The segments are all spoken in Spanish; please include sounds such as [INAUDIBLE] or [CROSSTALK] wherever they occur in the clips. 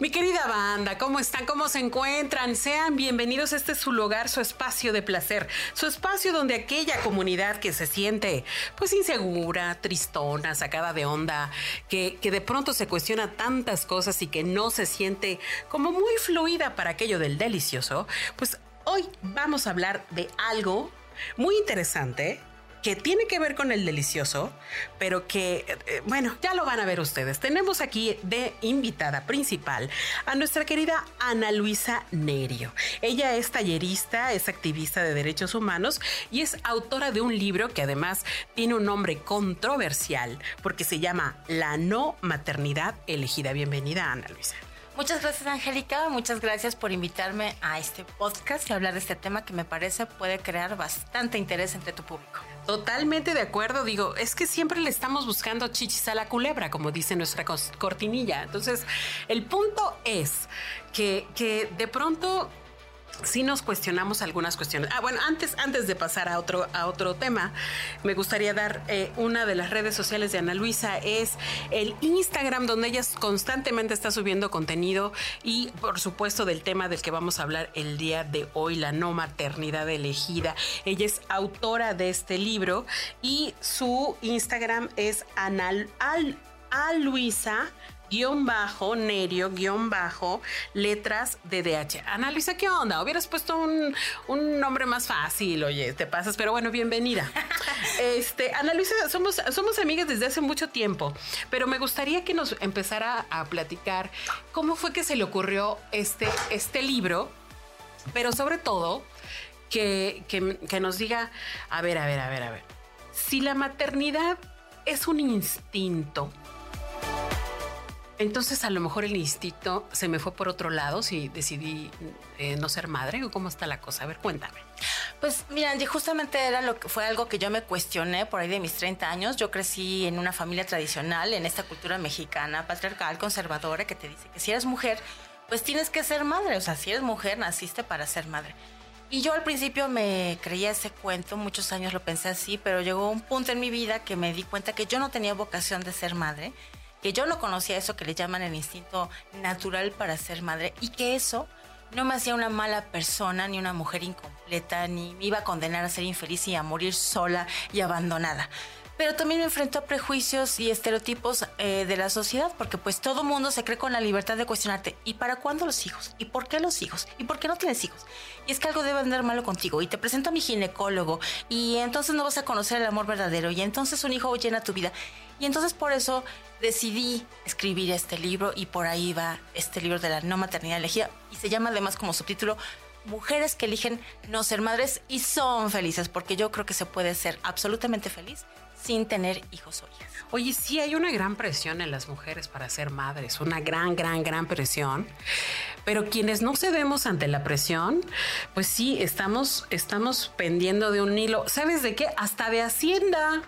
Mi querida banda, ¿cómo están? ¿Cómo se encuentran? Sean bienvenidos. Este es su lugar, su espacio de placer, su espacio donde aquella comunidad que se siente pues insegura, tristona, sacada de onda, que, que de pronto se cuestiona tantas cosas y que no se siente como muy fluida para aquello del delicioso, pues hoy vamos a hablar de algo muy interesante que tiene que ver con el delicioso, pero que, eh, bueno, ya lo van a ver ustedes. Tenemos aquí de invitada principal a nuestra querida Ana Luisa Nerio. Ella es tallerista, es activista de derechos humanos y es autora de un libro que además tiene un nombre controversial porque se llama La no maternidad elegida. Bienvenida, Ana Luisa. Muchas gracias, Angélica. Muchas gracias por invitarme a este podcast y hablar de este tema que me parece puede crear bastante interés entre tu público. Totalmente de acuerdo, digo, es que siempre le estamos buscando chichis a la culebra, como dice nuestra cortinilla. Entonces, el punto es que, que de pronto si nos cuestionamos algunas cuestiones. Ah, bueno, antes, antes de pasar a otro, a otro tema, me gustaría dar eh, una de las redes sociales de Ana Luisa, es el Instagram, donde ella constantemente está subiendo contenido y, por supuesto, del tema del que vamos a hablar el día de hoy, la no maternidad elegida. Ella es autora de este libro y su Instagram es Anal, al, Luisa guion bajo, Nerio, guion bajo, letras de DH. Analiza qué onda. Hubieras puesto un, nombre más fácil, oye, te pasas, pero bueno, bienvenida. [LAUGHS] este, Ana somos, somos amigas desde hace mucho tiempo, pero me gustaría que nos empezara a platicar cómo fue que se le ocurrió este, este libro, pero sobre todo que, que nos diga, a ver, a ver, a ver, a ver, si la maternidad es un instinto, entonces a lo mejor el instinto se me fue por otro lado si decidí eh, no ser madre o cómo está la cosa. A ver, cuéntame. Pues mira, justamente era lo que fue algo que yo me cuestioné por ahí de mis 30 años. Yo crecí en una familia tradicional, en esta cultura mexicana, patriarcal, conservadora, que te dice que si eres mujer, pues tienes que ser madre. O sea, si eres mujer, naciste para ser madre. Y yo al principio me creía ese cuento, muchos años lo pensé así, pero llegó un punto en mi vida que me di cuenta que yo no tenía vocación de ser madre que yo no conocía eso que le llaman el instinto natural para ser madre y que eso no me hacía una mala persona, ni una mujer incompleta, ni me iba a condenar a ser infeliz y a morir sola y abandonada pero también me enfrento a prejuicios y estereotipos eh, de la sociedad, porque pues todo mundo se cree con la libertad de cuestionarte, ¿y para cuándo los hijos? ¿Y por qué los hijos? ¿Y por qué no tienes hijos? Y es que algo debe andar malo contigo, y te presento a mi ginecólogo, y entonces no vas a conocer el amor verdadero, y entonces un hijo llena tu vida. Y entonces por eso decidí escribir este libro, y por ahí va este libro de la no maternidad elegida, y se llama además como subtítulo mujeres que eligen no ser madres y son felices, porque yo creo que se puede ser absolutamente feliz sin tener hijos o. Oye, sí hay una gran presión en las mujeres para ser madres, una gran, gran, gran presión. Pero quienes no cedemos ante la presión, pues sí, estamos, estamos pendiendo de un hilo. ¿Sabes de qué? Hasta de Hacienda.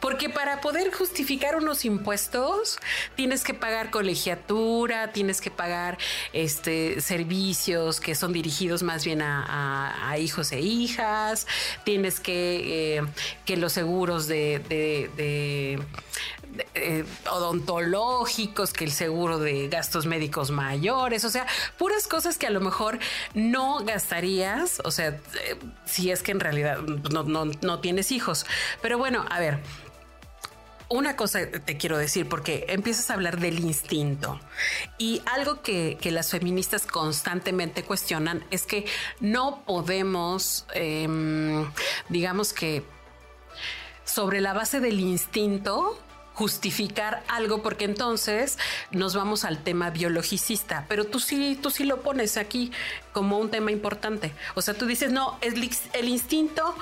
Porque para poder justificar unos impuestos tienes que pagar colegiatura, tienes que pagar este, servicios que son dirigidos más bien a, hijos e hijas, tienes que, eh, que los seguros de, eh, odontológicos, que el seguro de gastos médicos mayores, o sea, puras cosas que a lo mejor no gastarías, o sea, eh, si es que en realidad no, no tienes hijos. Pero bueno, a ver, una cosa te quiero decir, porque empiezas a hablar del instinto y algo que, las feministas constantemente cuestionan es que no podemos, em, digamos que sobre la base del instinto, justificar algo porque entonces nos vamos al tema biologicista, pero tú sí, tú sí lo pones aquí como un tema importante. O sea, tú dices, no, el, el instinto,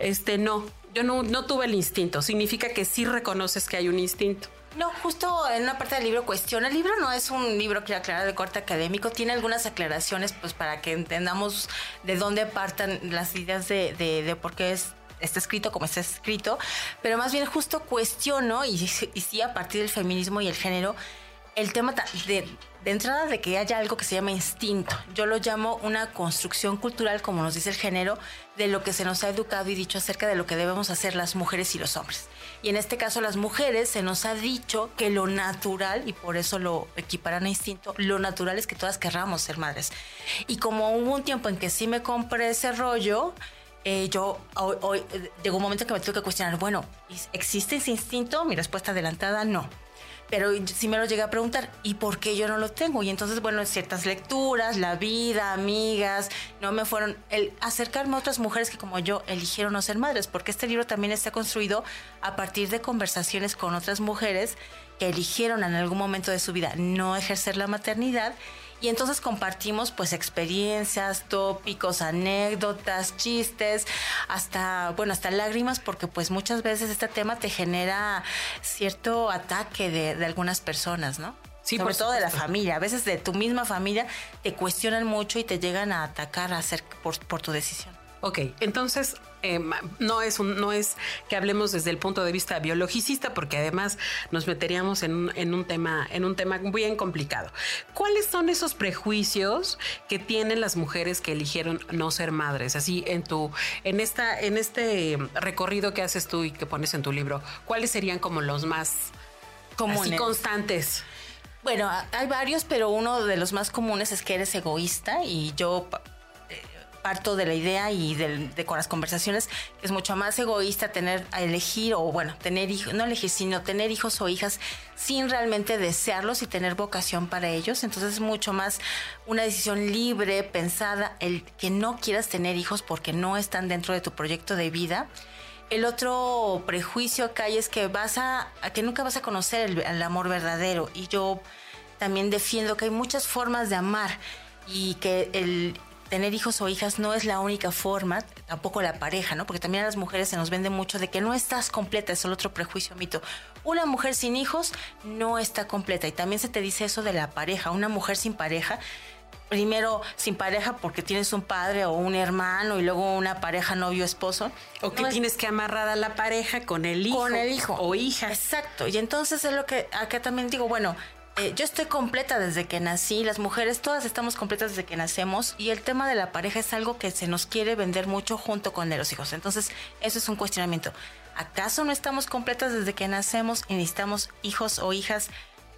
este, no, yo no, no tuve el instinto, significa que sí reconoces que hay un instinto. No, justo en una parte del libro cuestiona. El libro no es un libro, quiero aclarar, de corte académico. Tiene algunas aclaraciones pues para que entendamos de dónde partan las ideas de, de, por qué es está escrito como está escrito, pero más bien justo cuestiono, y, y sí a partir del feminismo y el género, el tema de, de, entrada de que haya algo que se llama instinto. Yo lo llamo una construcción cultural, como nos dice el género, de lo que se nos ha educado y dicho acerca de lo que debemos hacer las mujeres y los hombres. Y en este caso las mujeres se nos ha dicho que lo natural, y por eso lo equiparan a instinto, lo natural es que todas querramos ser madres. Y como hubo un tiempo en que sí me compré ese rollo, eh, yo hoy, llegó un momento en que me tuve que cuestionar, bueno, ¿existe ese instinto? Mi respuesta adelantada, no pero sí me lo llegué a preguntar, ¿y por qué yo no lo tengo? Y entonces, bueno, ciertas lecturas, la vida, amigas, no me fueron el acercarme a otras mujeres que como yo eligieron no ser madres, porque este libro también está construido a partir de conversaciones con otras mujeres que eligieron en algún momento de su vida no ejercer la maternidad y entonces compartimos pues experiencias, tópicos, anécdotas, chistes, hasta, bueno, hasta lágrimas, porque pues muchas veces este tema te genera cierto ataque de, algunas personas, ¿no? Sí, Sobre todo de la familia. A veces de tu misma familia te cuestionan mucho y te llegan a atacar a hacer por, por tu decisión. Ok, entonces eh, no, es no es que hablemos desde el punto de vista biologicista, porque además nos meteríamos en un, tema, en un tema bien complicado. ¿Cuáles son esos prejuicios que tienen las mujeres que eligieron no ser madres? Así en tu, en esta, en este recorrido que haces tú y que pones en tu libro, ¿cuáles serían como los más comunes? constantes? Bueno, hay varios, pero uno de los más comunes es que eres egoísta y yo parto de la idea y de, con las conversaciones que es mucho más egoísta tener a elegir o bueno, tener hijos, no elegir, sino tener hijos o hijas sin realmente desearlos y tener vocación para ellos. Entonces es mucho más una decisión libre, pensada, el que no quieras tener hijos porque no están dentro de tu proyecto de vida. El otro prejuicio que hay es que vas a, que nunca vas a conocer el, el amor verdadero y yo también defiendo que hay muchas formas de amar y que el tener hijos o hijas no es la única forma, tampoco la pareja, ¿no? Porque también a las mujeres se nos vende mucho de que no estás completa, es el otro prejuicio mito. Una mujer sin hijos no está completa y también se te dice eso de la pareja, una mujer sin pareja. Primero sin pareja porque tienes un padre o un hermano y luego una pareja novio esposo. O que tienes que amarrar a la pareja con el hijo. Con el hijo. O hija. Exacto. Y entonces es lo que acá también digo, bueno, eh, yo estoy completa desde que nací, las mujeres todas estamos completas desde que nacemos y el tema de la pareja es algo que se nos quiere vender mucho junto con los hijos. Entonces, eso es un cuestionamiento. ¿Acaso no estamos completas desde que nacemos y necesitamos hijos o hijas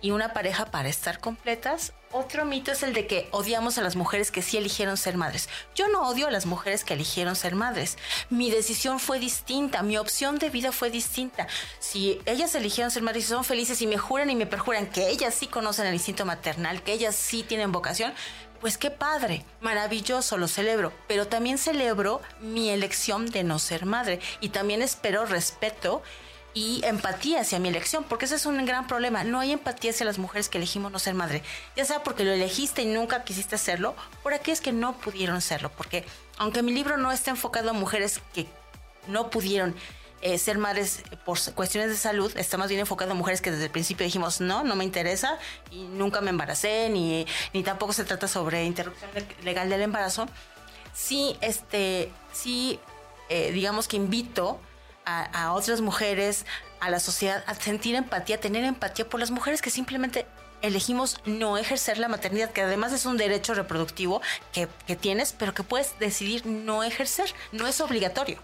y una pareja para estar completas. Otro mito es el de que odiamos a las mujeres que sí eligieron ser madres. Yo no odio a las mujeres que eligieron ser madres. Mi decisión fue distinta, mi opción de vida fue distinta. Si ellas eligieron ser madres y son felices y me juran y me perjuran que ellas sí conocen el instinto maternal, que ellas sí tienen vocación, pues qué padre, maravilloso, lo celebro, pero también celebro mi elección de no ser madre y también espero respeto y empatía hacia mi elección, porque ese es un gran problema. No hay empatía hacia las mujeres que elegimos no ser madre, ya sea porque lo elegiste y nunca quisiste hacerlo, por aquellas que no pudieron serlo, porque aunque mi libro no está enfocado a mujeres que no pudieron eh, ser madres por cuestiones de salud, está más bien enfocado a mujeres que desde el principio dijimos, no, no me interesa y nunca me embaracé, ni, ni tampoco se trata sobre interrupción legal del embarazo. Sí, este, sí, eh, digamos que invito a, otras mujeres, a la sociedad, a sentir empatía, tener empatía por las mujeres que simplemente elegimos no ejercer la maternidad, que además es un derecho reproductivo que, que, tienes, pero que puedes decidir no ejercer, no es obligatorio.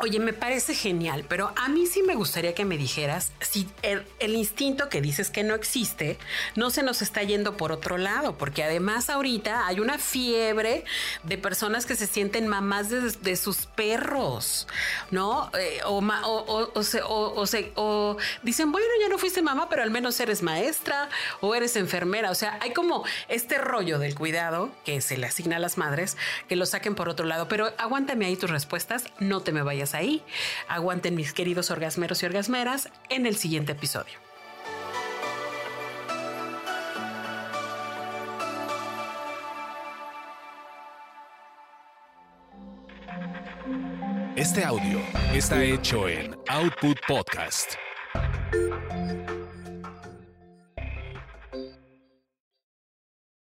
Oye, me parece genial, pero a mí sí me gustaría que me dijeras si el, instinto que dices que no existe no se nos está yendo por otro lado, porque además ahorita hay una fiebre de personas que se sienten mamás de, sus perros, ¿no? Eh, o, o, o, dicen, bueno, ya no fuiste mamá, pero al menos eres maestra o eres enfermera. O sea, hay como este rollo del cuidado que se le asigna a las madres que lo saquen por otro lado. Pero aguántame ahí tus respuestas, no te me vayas ahí. Aguanten mis queridos orgasmeros y orgasmeras en el siguiente episodio. Este audio está hecho en Output Podcast.